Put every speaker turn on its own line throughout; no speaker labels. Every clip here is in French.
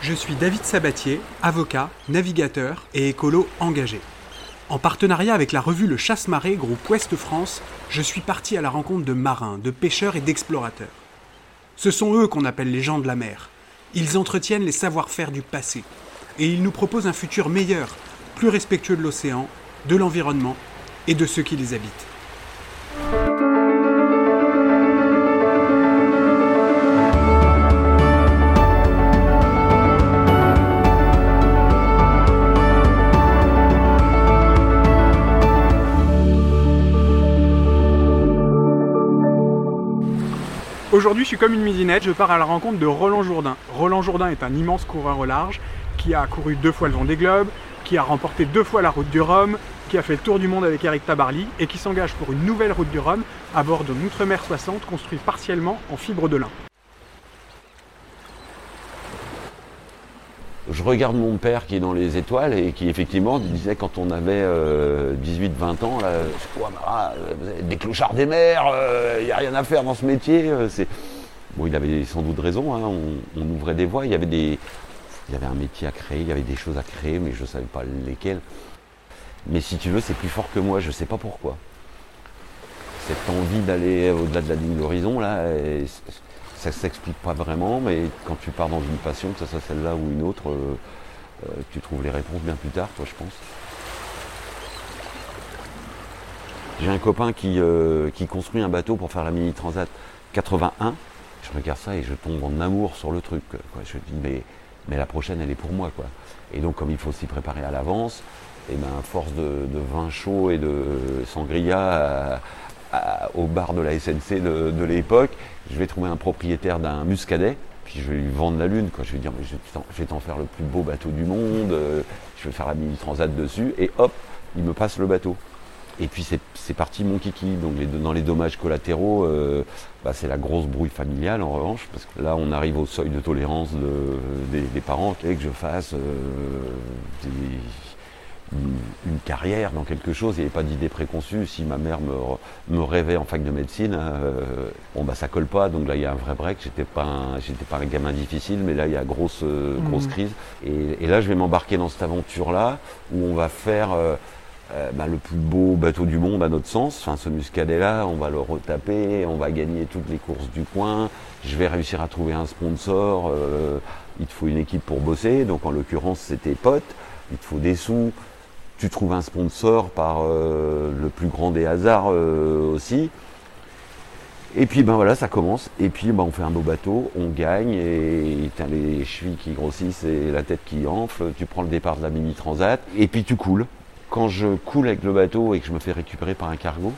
Je suis David Sabatier, avocat, navigateur et écolo engagé. En partenariat avec la revue Le Chasse-Marée, groupe Ouest France, je suis parti à la rencontre de marins, de pêcheurs et d'explorateurs. Ce sont eux qu'on appelle les gens de la mer. Ils entretiennent les savoir-faire du passé. Et ils nous proposent un futur meilleur, plus respectueux de l'océan, de l'environnement et de ceux qui les habitent. Aujourd'hui, je suis comme une midinette, je pars à la rencontre de Roland Jourdain. Roland Jourdain est un immense coureur au large qui a couru deux fois le Vendée Globe, qui a remporté deux fois la route du Rhum, qui a fait le tour du monde avec Eric Tabarly et qui s'engage pour une nouvelle route du Rhum à bord de Outremer 60 construite partiellement en fibre de lin.
Je regarde mon père qui est dans les étoiles et qui effectivement disait quand on avait 18-20 ans, là, avez des clochards des mers, il euh, n'y a rien à faire dans ce métier. Euh, bon, il avait sans doute raison, hein, on, ouvrait des voies, il y avait des. Il y avait un métier à créer, il y avait des choses à créer, mais je ne savais pas lesquelles. Mais si tu veux, c'est plus fort que moi, je ne sais pas pourquoi. Cette envie d'aller au-delà de la ligne d'horizon, là, ça s'explique pas vraiment, mais quand tu pars dans une passion, que ce soit celle-là ou une autre, euh, euh, tu trouves les réponses bien plus tard, toi, je pense. J'ai un copain qui, euh, qui, construit un bateau pour faire la Mini Transat 81. Je regarde ça et je tombe en amour sur le truc. Je dis, mais, mais la prochaine, elle est pour moi. Quoi. Et donc, comme il faut s'y préparer à l'avance, et ben, à force de, vin chaud et de sangria au bar de la SNC de, l'époque, je vais trouver un propriétaire d'un muscadet, puis je vais lui vendre la lune. Quoi. Je vais dire, mais je vais t'en faire le plus beau bateau du monde, euh, je vais faire la mini transat dessus, et hop, il me passe le bateau. Et puis c'est parti mon kiki. Donc dans les dommages collatéraux, euh, bah, c'est la grosse brouille familiale en revanche, parce que là on arrive au seuil de tolérance des, parents, et que je fasse euh, des, une, carrière dans quelque chose, il n'y avait pas d'idée préconçue. Si ma mère me, rêvait en fac de médecine, euh, bon bah ça colle pas, donc là il y a un vrai break. J'étais pas un, j'étais pas un gamin difficile, mais là il y a grosse euh, grosse mmh. crise. Et, là je vais m'embarquer dans cette aventure là où on va faire euh, bah, le plus beau bateau du monde à notre sens. Enfin ce muscadet là, on va le retaper, on va gagner toutes les courses du coin. Je vais réussir à trouver un sponsor. il te faut une équipe pour bosser, donc en l'occurrence c'était potes. Il te faut des sous tu trouves un sponsor par euh, le plus grand des hasards euh, aussi. Et puis ben voilà, ça commence. Et puis ben, on fait un beau bateau, on gagne, et as les chevilles qui grossissent et la tête qui enfle. Tu prends le départ de la mini transat, et puis tu coules. Quand je coule avec le bateau et que je me fais récupérer par un cargo,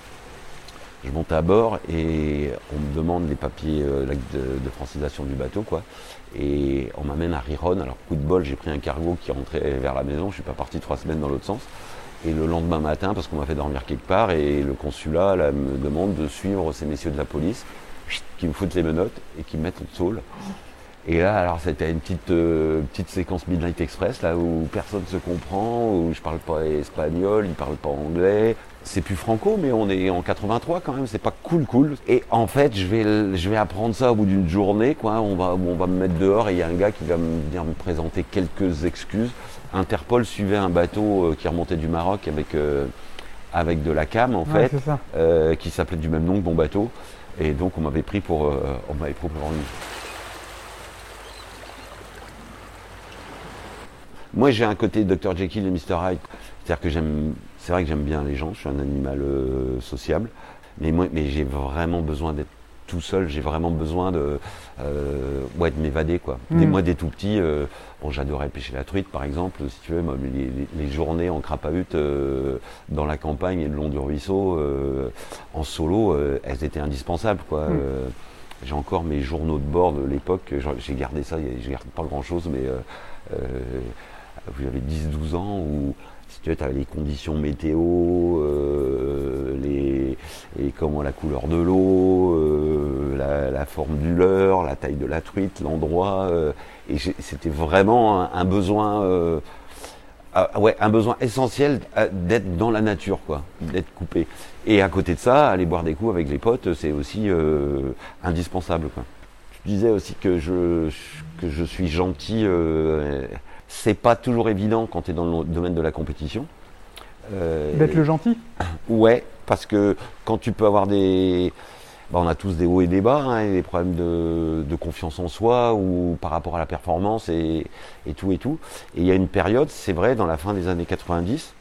je monte à bord et on me demande les papiers euh, de, francisation du bateau, quoi. Et on m'amène à Riron. Alors, coup de bol, j'ai pris un cargo qui rentrait vers la maison. Je suis pas parti trois semaines dans l'autre sens. Et le lendemain matin, parce qu'on m'a fait dormir quelque part, et le consulat me demande de suivre ces messieurs de la police qui me foutent les menottes et qui me mettent au sol. Et là, alors c'était une petite, euh, petite séquence Midnight Express, là où personne se comprend, où je parle pas espagnol, ils parlent pas anglais. C'est plus franco, mais on est en 83 quand même, c'est pas cool cool. Et en fait, je vais, je vais apprendre ça au bout d'une journée, quoi. On va, on va me mettre dehors et il y a un gars qui va me venir me présenter quelques excuses. Interpol suivait un bateau euh, qui remontait du Maroc avec, euh, avec de la cam, en fait, qui s'appelait du même nom que mon bateau. Et donc on m'avait pris pour, on m'avait pris pour Moi, j'ai un côté Dr. Jekyll et Mr. Hyde. C'est-à-dire que j'aime, c'est vrai que j'aime bien les gens, je suis un animal euh, sociable, mais moi, mais j'ai vraiment besoin d'être tout seul, j'ai vraiment besoin de, euh, ouais, de m'évader, quoi. Mm. moi, des tout petits, euh, bon, j'adorais pêcher la truite, par exemple, si tu veux, les, journées en crapahute dans la campagne et le long du ruisseau, en solo, elles étaient indispensables, quoi. Mm. j'ai encore mes journaux de bord de l'époque, j'ai gardé ça, je garde pas grand chose, mais j'avais 10-12 ans où si tu avais les conditions météo, euh, les, et comment la couleur de l'eau, euh, la, forme du leurre, la taille de la truite, l'endroit, euh, et c'était vraiment un, besoin, ah, ouais, un besoin essentiel d'être dans la nature, quoi, d'être coupé. Et à côté de ça, aller boire des coups avec les potes, c'est aussi indispensable, quoi. Je disais aussi que je que je suis gentil. C'est pas toujours évident quand tu es dans le domaine de la compétition.
Euh, D'être le gentil
Ouais, parce que quand tu peux avoir des. Bah, on a tous des hauts et des bas, hein, des problèmes de, confiance en soi ou par rapport à la performance et, tout et tout. Et il y a une période, c'est vrai, dans la fin des années 90,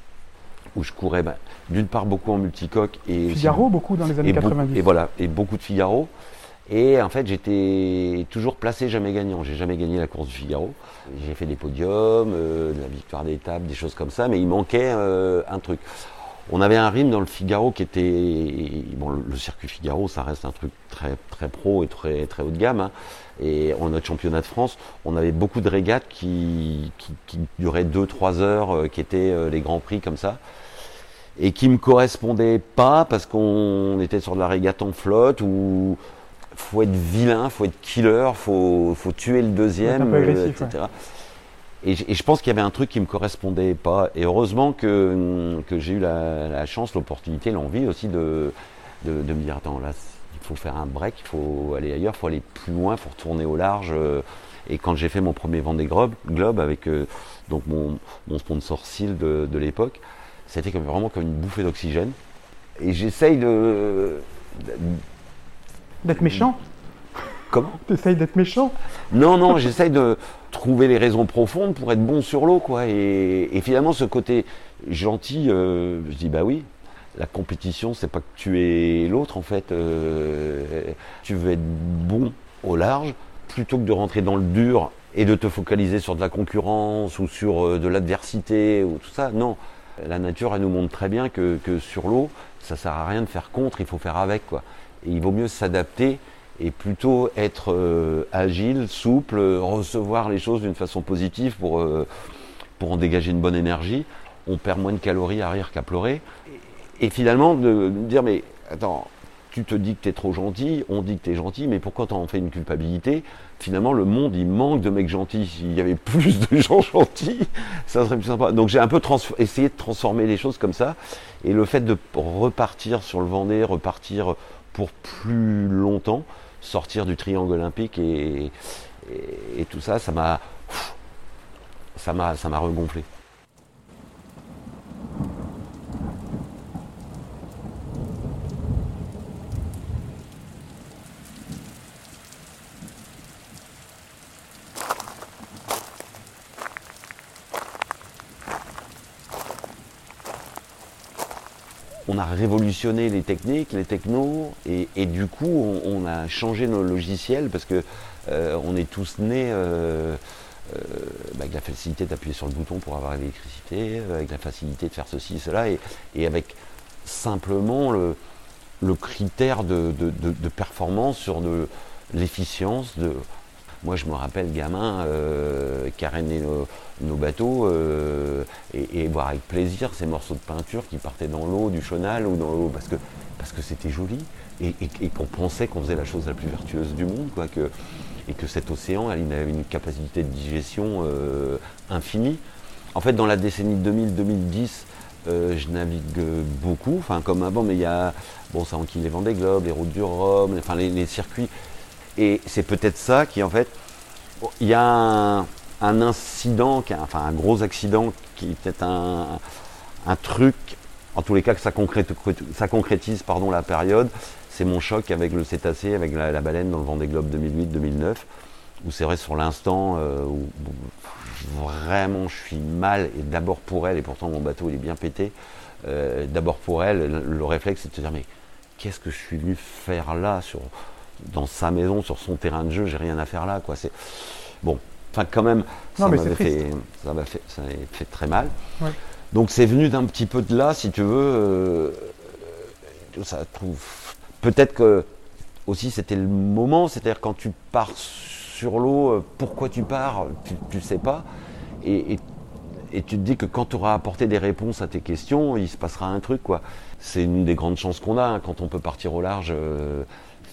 où je courais bah, d'une part beaucoup en multicoque et.
Figaro, beaucoup dans les années 90.
Et voilà, et beaucoup de Figaro. Et en fait, j'étais toujours placé, jamais gagnant. J'ai jamais gagné la course du Figaro. J'ai fait des podiums, euh, de la victoire d'étape, des choses comme ça, mais il manquait euh, un truc. On avait un rythme dans le Figaro qui était bon, le, circuit Figaro, ça reste un truc très très pro et très très haut de gamme. Hein. Et en notre championnat de France, on avait beaucoup de régates qui, qui, duraient 2-3 heures, euh, qui étaient les grands prix comme ça et qui me correspondaient pas parce qu'on était sur de la régate en flotte ou faut être vilain, faut être killer, faut, faut tuer le deuxième,
euh, etc.
Et, je pense qu'il y avait un truc qui me correspondait pas. Et heureusement que, que j'ai eu la, chance, l'opportunité, l'envie aussi de, de, me dire attends, là, il faut faire un break, il faut aller ailleurs, il faut aller plus loin, il faut retourner au large. Et quand j'ai fait mon premier Vendée Globe, Globe avec euh, donc mon, mon, sponsor SIL de, de l'époque, c'était comme, vraiment comme une bouffée d'oxygène. Et j'essaye de
D'être méchant
Comment
T'essayes d'être méchant
Non, non, j'essaye de trouver les raisons profondes pour être bon sur l'eau, quoi. Et, finalement, ce côté gentil, euh, je dis bah oui. La compétition, c'est pas que tu es l'autre, en fait. Euh, tu veux être bon au large, plutôt que de rentrer dans le dur et de te focaliser sur de la concurrence ou sur euh, de l'adversité ou tout ça. Non, la nature, elle nous montre très bien que, que sur l'eau, ça sert à rien de faire contre, il faut faire avec, quoi. Et il vaut mieux s'adapter et plutôt être euh, agile, souple, recevoir les choses d'une façon positive pour, euh, pour en dégager une bonne énergie. On perd moins de calories à rire qu'à pleurer. Et, finalement, de, dire, mais attends, tu te dis que tu es trop gentil, on dit que tu es gentil, mais pourquoi tu en fais une culpabilité? Finalement, le monde, il manque de mecs gentils. S'il y avait plus de gens gentils, ça serait plus sympa. Donc j'ai un peu essayé de transformer les choses comme ça. Et le fait de repartir sur le Vendée, repartir pour plus longtemps, sortir du triangle olympique et, et, tout ça, ça m'a ça m'a ça m'a regonflé. On a révolutionné les techniques, les technos, et, du coup, on, a changé nos logiciels parce que euh, on est tous nés euh, euh, avec la facilité d'appuyer sur le bouton pour avoir l'électricité, avec la facilité de faire ceci, cela, et, avec simplement le, critère de, performance sur l'efficience de moi, je me rappelle, gamin, euh, caréner nos, bateaux euh, et, voir avec plaisir ces morceaux de peinture qui partaient dans l'eau du chenal ou dans l'eau parce que parce que c'était joli et, qu'on pensait qu'on faisait la chose la plus vertueuse du monde, quoi, que, et que cet océan il avait une capacité de digestion euh, infinie. En fait, dans la décennie 2000-2010, je navigue beaucoup, enfin comme avant, mais il y a bon ça enquille les Vendée Globe, les routes du Rhum, enfin les circuits et c'est peut-être ça qui, en fait, il y a un, incident, enfin un gros accident qui est peut-être un, truc, en tous les cas que ça, concrétise, pardon, la période, c'est mon choc avec le cétacé, avec la, baleine dans le Vendée Globe 2008-2009, où c'est vrai sur l'instant euh, où, vraiment je suis mal, et d'abord pour elle, et pourtant mon bateau il est bien pété, euh, d'abord pour elle, le, réflexe c'est de se dire mais qu'est-ce que je suis venu faire là dans sa maison, sur son terrain de jeu, j'ai rien à faire là, quoi. C'est bon. Enfin, quand même, ça m'a fait, ça m'a fait, ça fait très mal. Donc, c'est venu d'un petit peu de là, si tu veux. Euh, ça trouve. Peut-être que aussi c'était le moment, c'est-à-dire quand tu pars sur l'eau, euh, pourquoi tu pars, tu, ne sais pas. Et, et, tu te dis que quand tu auras apporté des réponses à tes questions, il se passera un truc, quoi. C'est une des grandes chances qu'on a hein, quand on peut partir au large. Euh,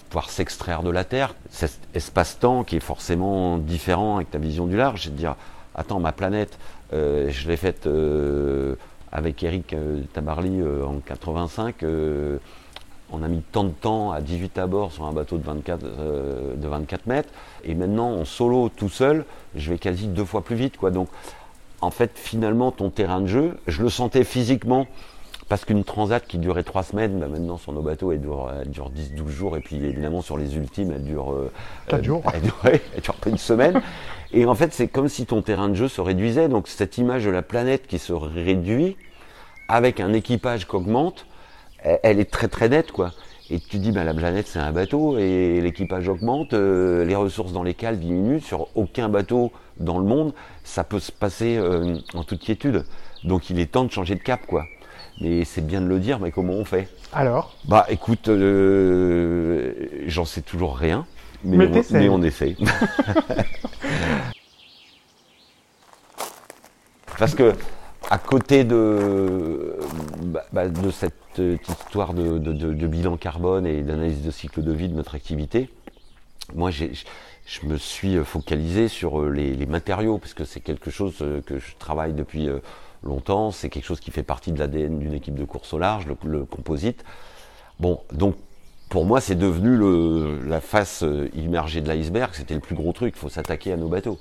pouvoir s'extraire de la Terre, cet espace-temps qui est forcément différent avec ta vision du large, c'est de dire, attends, ma planète, euh, je l'ai faite euh, avec Eric euh, Tabarly en 85, on a mis tant de temps à 18 à bord sur un bateau de 24, de 24 mètres, et maintenant en solo tout seul, je vais quasi deux fois plus vite. Quoi. Donc en fait, finalement, ton terrain de jeu, je le sentais physiquement parce qu'une transat qui durait trois semaines, bah, maintenant sur nos bateaux, elle dure, dure 10-12 jours. Et puis évidemment sur les ultimes, elle dure...
Euh, 4 jours.
Elle dure, elle dure pas une semaine. Et en fait, c'est comme si ton terrain de jeu se réduisait. Donc cette image de la planète qui se réduit, avec un équipage qui augmente, elle, est très très nette. quoi. Et tu dis, bah, la planète c'est un bateau et l'équipage augmente, euh, les ressources dans les cales diminuent. Sur aucun bateau dans le monde, ça peut se passer euh, en toute quiétude. Donc il est temps de changer de cap. quoi. Mais c'est bien de le dire, mais comment on fait?
Alors?
Bah écoute, euh, j'en sais toujours rien, mais, on, mais on essaye. Parce que à côté de, bah, bah, de cette histoire de, bilan carbone et d'analyse de cycle de vie de notre activité, moi je me suis focalisé sur euh, les, les matériaux, parce que c'est quelque chose euh, que je travaille depuis euh, longtemps, c'est quelque chose qui fait partie de l'ADN d'une équipe de course au large, le, composite. Bon, donc pour moi, c'est devenu la face euh, immergée de l'iceberg, c'était le plus gros truc, il faut s'attaquer à nos bateaux.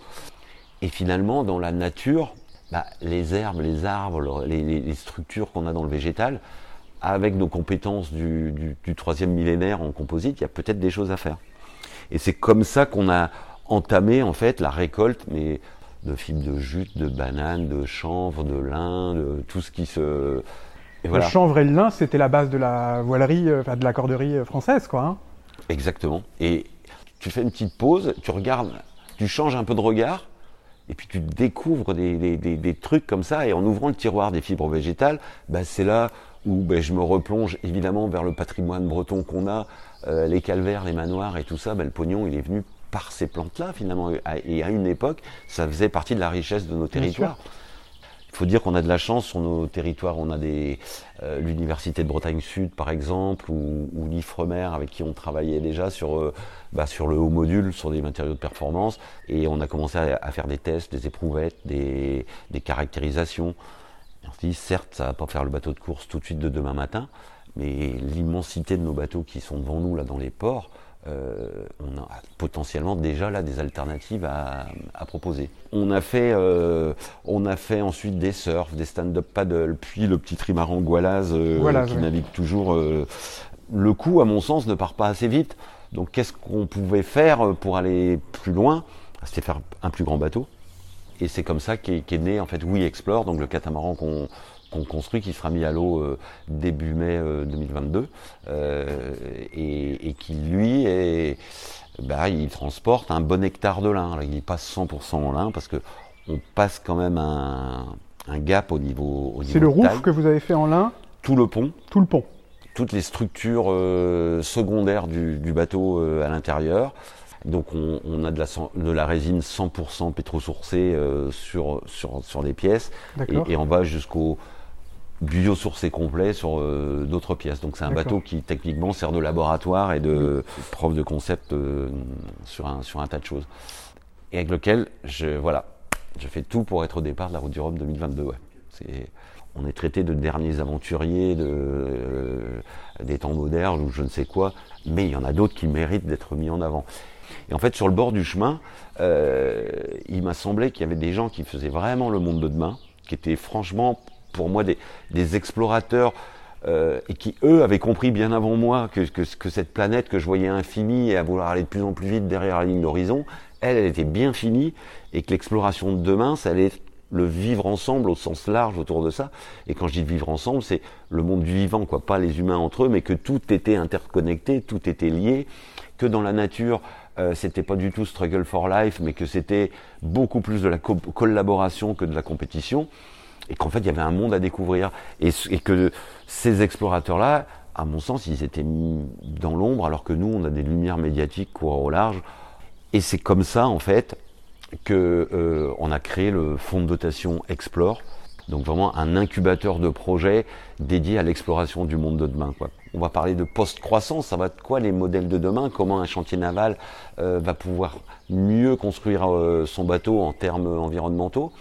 Et finalement, dans la nature, bah, les herbes, les arbres, les, structures qu'on a dans le végétal, avec nos compétences du, du troisième millénaire en composite, il y a peut-être des choses à faire. Et c'est comme ça qu'on a entamé en fait la récolte, mais de fibres de jute, de bananes, de chanvre, de lin, de tout ce qui se.
Le chanvre et le lin, c'était la base de la voilerie, euh, enfin de la corderie euh, française, quoi. Hein.
Exactement. Et tu fais une petite pause, tu regardes, tu changes un peu de regard, et puis tu découvres des, trucs comme ça. Et en ouvrant le tiroir des fibres végétales, bah, c'est là où bah, je me replonge évidemment vers le patrimoine breton qu'on a, euh, les calvaires, les manoirs et tout ça. Bah, le pognon, il est venu par ces plantes-là, finalement. Et à une époque, ça faisait partie de la richesse de nos territoires. Il faut dire qu'on a de la chance sur nos territoires. On a des euh, l'université de Bretagne Sud, par exemple, ou, ou l'Ifremer, avec qui on travaillait déjà sur euh, bah, sur le haut module, sur des matériaux de performance, et on a commencé à, faire des tests, des éprouvettes, des, des caractérisations. on se dit, certes, ça va pas faire le bateau de course tout de suite de demain matin, mais l'immensité de nos bateaux qui sont devant nous là dans les ports, euh, on a potentiellement déjà là des alternatives à, proposer. On a fait, euh, on a fait ensuite des surfs, des stand-up paddle, puis le petit trimaran Goualaz euh, qui navigue toujours. le coup, à mon sens, ne part pas assez vite. Donc, qu'est-ce qu'on pouvait faire pour aller plus loin? C'était faire un plus grand bateau. Et c'est comme ça qu'est né en fait We Explore, donc le catamaran qu'on construit, qui sera mis à l'eau euh, début mai 2022, euh, euh, et, qui lui est, bah, il transporte un bon hectare de lin. il passe 100% en lin parce que on passe quand même un, gap au niveau.
C'est le roof que vous avez fait en lin
Tout le pont.
Tout le pont.
Toutes les structures secondaires du, bateau à l'intérieur. Donc on, a de la, de la, résine 100% pétrosourcée sur, sur, sur les pièces et, et on va jusqu'au biosourcé complet sur euh, d'autres pièces. Donc c'est un bateau qui techniquement sert de laboratoire et de preuve de concept euh, sur, un, sur un tas de choses. Et avec lequel je, voilà, je fais tout pour être au départ de la route du Rhum 2022. Ouais. C'est, on est traité de derniers aventuriers, de, euh, des temps modernes ou je ne sais quoi, mais il y en a d'autres qui méritent d'être mis en avant. Et en fait, sur le bord du chemin, il m'a semblé qu'il y avait des gens qui faisaient vraiment le monde de demain, qui étaient franchement pour moi des, explorateurs euh, et qui, eux, avaient compris bien avant moi que, cette planète que je voyais infinie et à vouloir aller de plus en plus vite derrière la ligne d'horizon, elle, elle était bien finie et que l'exploration de demain, ça allait être le vivre ensemble au sens large autour de ça. Et quand je dis vivre ensemble, c'est le monde du vivant, quoi, pas les humains entre eux, mais que tout était interconnecté, tout était lié, que dans la nature, euh, c'était pas du tout struggle for life, mais que c'était beaucoup plus de la collaboration que de la compétition et qu'en fait il y avait un monde à découvrir et, que ces explorateurs-là, à mon sens, ils étaient mis dans l'ombre alors que nous on a des lumières médiatiques courant au large. Et c'est comme ça en fait que euh, on a créé le fonds de dotation Explore, donc vraiment un incubateur de projets dédié à l'exploration du monde de demain. On va parler de post-croissance, ça va être quoi les modèles de demain, comment un chantier naval euh, va pouvoir mieux construire euh, son bateau en termes environnementaux?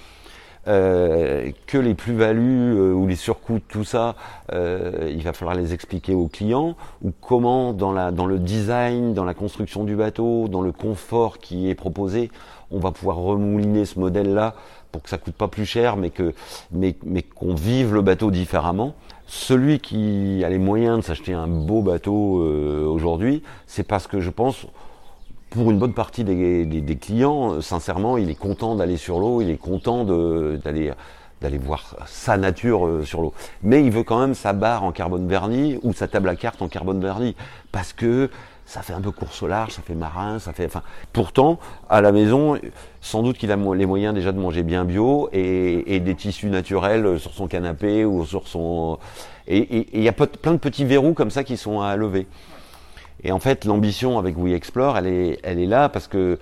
Euh, que les plus-values euh, ou les surcoûts, tout ça, euh, il va falloir les expliquer aux clients, ou comment dans, la, dans le design, dans la construction du bateau, dans le confort qui est proposé, on va pouvoir remouliner ce modèle-là pour que ça coûte pas plus cher, mais que mais, mais qu'on vive le bateau différemment. Celui qui a les moyens de s'acheter un beau bateau aujourd'hui, c'est parce que je pense pour une bonne partie des, clients, euh, sincèrement, il est content d'aller sur l'eau, il est content d'aller d'aller voir sa nature euh, sur l'eau. Mais il veut quand même sa barre en carbone verni ou sa table à cartes en carbone verni parce que ça fait un peu course au large, ça fait marin, ça fait. Enfin, pourtant, à la maison, sans doute qu'il a les moyens déjà de manger bien bio et, des tissus naturels sur son canapé ou sur son. Et il y a plein de petits verrous comme ça qui sont à lever. Et en fait, l'ambition avec We Explore, elle est, là parce que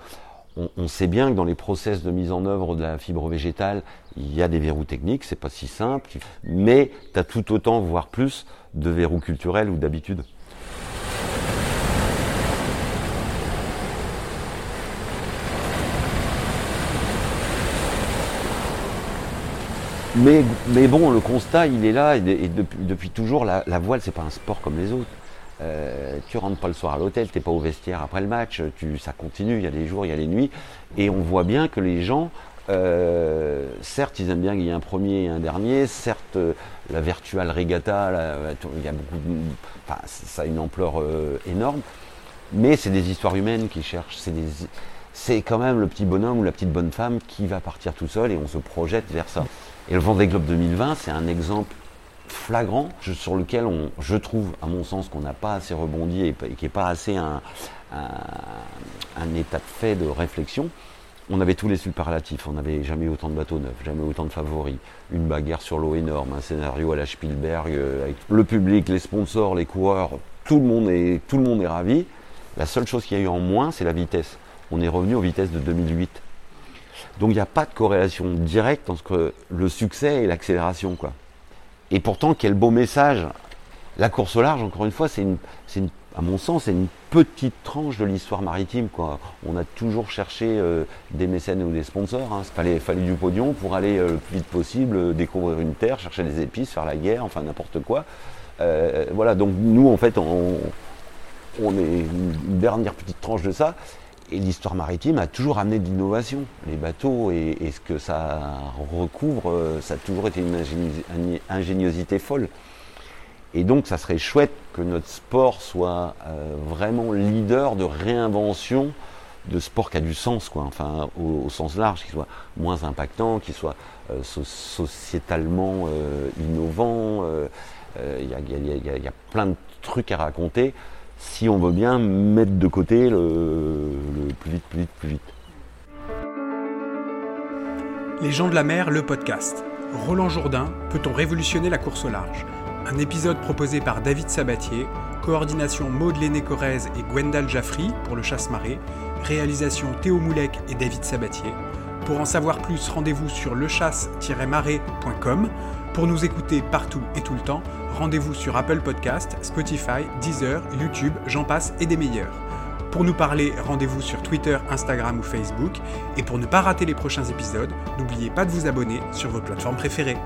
on, sait bien que dans les process de mise en œuvre de la fibre végétale, il y a des verrous techniques, c'est pas si simple, mais tu as tout autant, voire plus, de verrous culturels ou d'habitude. Mais, bon, le constat, il est là, et, depuis, depuis, toujours, la, la voile, c'est pas un sport comme les autres. Euh, tu rentres pas le soir à l'hôtel, t'es pas au vestiaire après le match, tu, ça continue, il y a des jours, il y a les nuits, et on voit bien que les gens, euh, certes, ils aiment bien qu'il y ait un premier et un dernier, certes, la virtual regatta, il y a beaucoup enfin, ça a une ampleur euh, énorme, mais c'est des histoires humaines qui cherchent, c'est c'est quand même le petit bonhomme ou la petite bonne femme qui va partir tout seul et on se projette vers ça. Et le Vendée Globe 2020, c'est un exemple flagrant sur lequel on, je trouve, à mon sens, qu'on n'a pas assez rebondi et, qui n'est pas assez un, état de fait de réflexion. On avait tous les superlatifs, on n'avait jamais autant de bateaux neufs, jamais autant de favoris, une bagarre sur l'eau énorme, un scénario à la Spielberg, euh, avec le public, les sponsors, les coureurs, tout le monde est, tout le monde est ravi. La seule chose qu'il y a eu en moins, c'est la vitesse. On est revenu aux vitesses de 2008. Donc il n'y a pas de corrélation directe entre le succès et l'accélération. quoi. Et pourtant, quel beau message. La course au large, encore une fois, c'est une, une, à mon sens, c'est une petite tranche de l'histoire maritime. On a toujours cherché euh, des mécènes ou des sponsors. Il hein. fallait, du pognon pour aller euh, le plus vite possible, euh, découvrir une terre, chercher des épices, faire la guerre, enfin n'importe quoi. voilà, donc nous, en fait, on est une dernière petite tranche de ça. Et l'histoire maritime a toujours amené de l'innovation. Les bateaux et, ce que ça recouvre, euh, ça a toujours été une ingéniosité folle. Et donc, ça serait chouette que notre sport soit euh, vraiment leader de réinvention de sport qui a du sens, quoi. Enfin, au, sens large, qui soit moins impactant, qui soit sociétalement innovant. Il y, a plein de trucs à raconter si on veut bien mettre de côté le, plus vite, plus vite, plus vite.
Les gens de la mer, le podcast. Roland Jourdain, peut-on révolutionner la course au large? Un épisode proposé par David Sabatier, coordination Maud Léné-Corrèze et Gwendal Jaffry pour le chasse-marée, réalisation Théo Moulec et David Sabatier. Pour en savoir plus, rendez-vous sur lechasse-marée.com. Pour nous écouter partout et tout le temps, rendez-vous sur Apple Podcast, Spotify, Deezer, YouTube, j'en passe et des meilleurs. Pour nous parler, rendez-vous sur Twitter, Instagram ou Facebook. Et pour ne pas rater les prochains épisodes, n'oubliez pas de vous abonner sur vos plateformes préférées.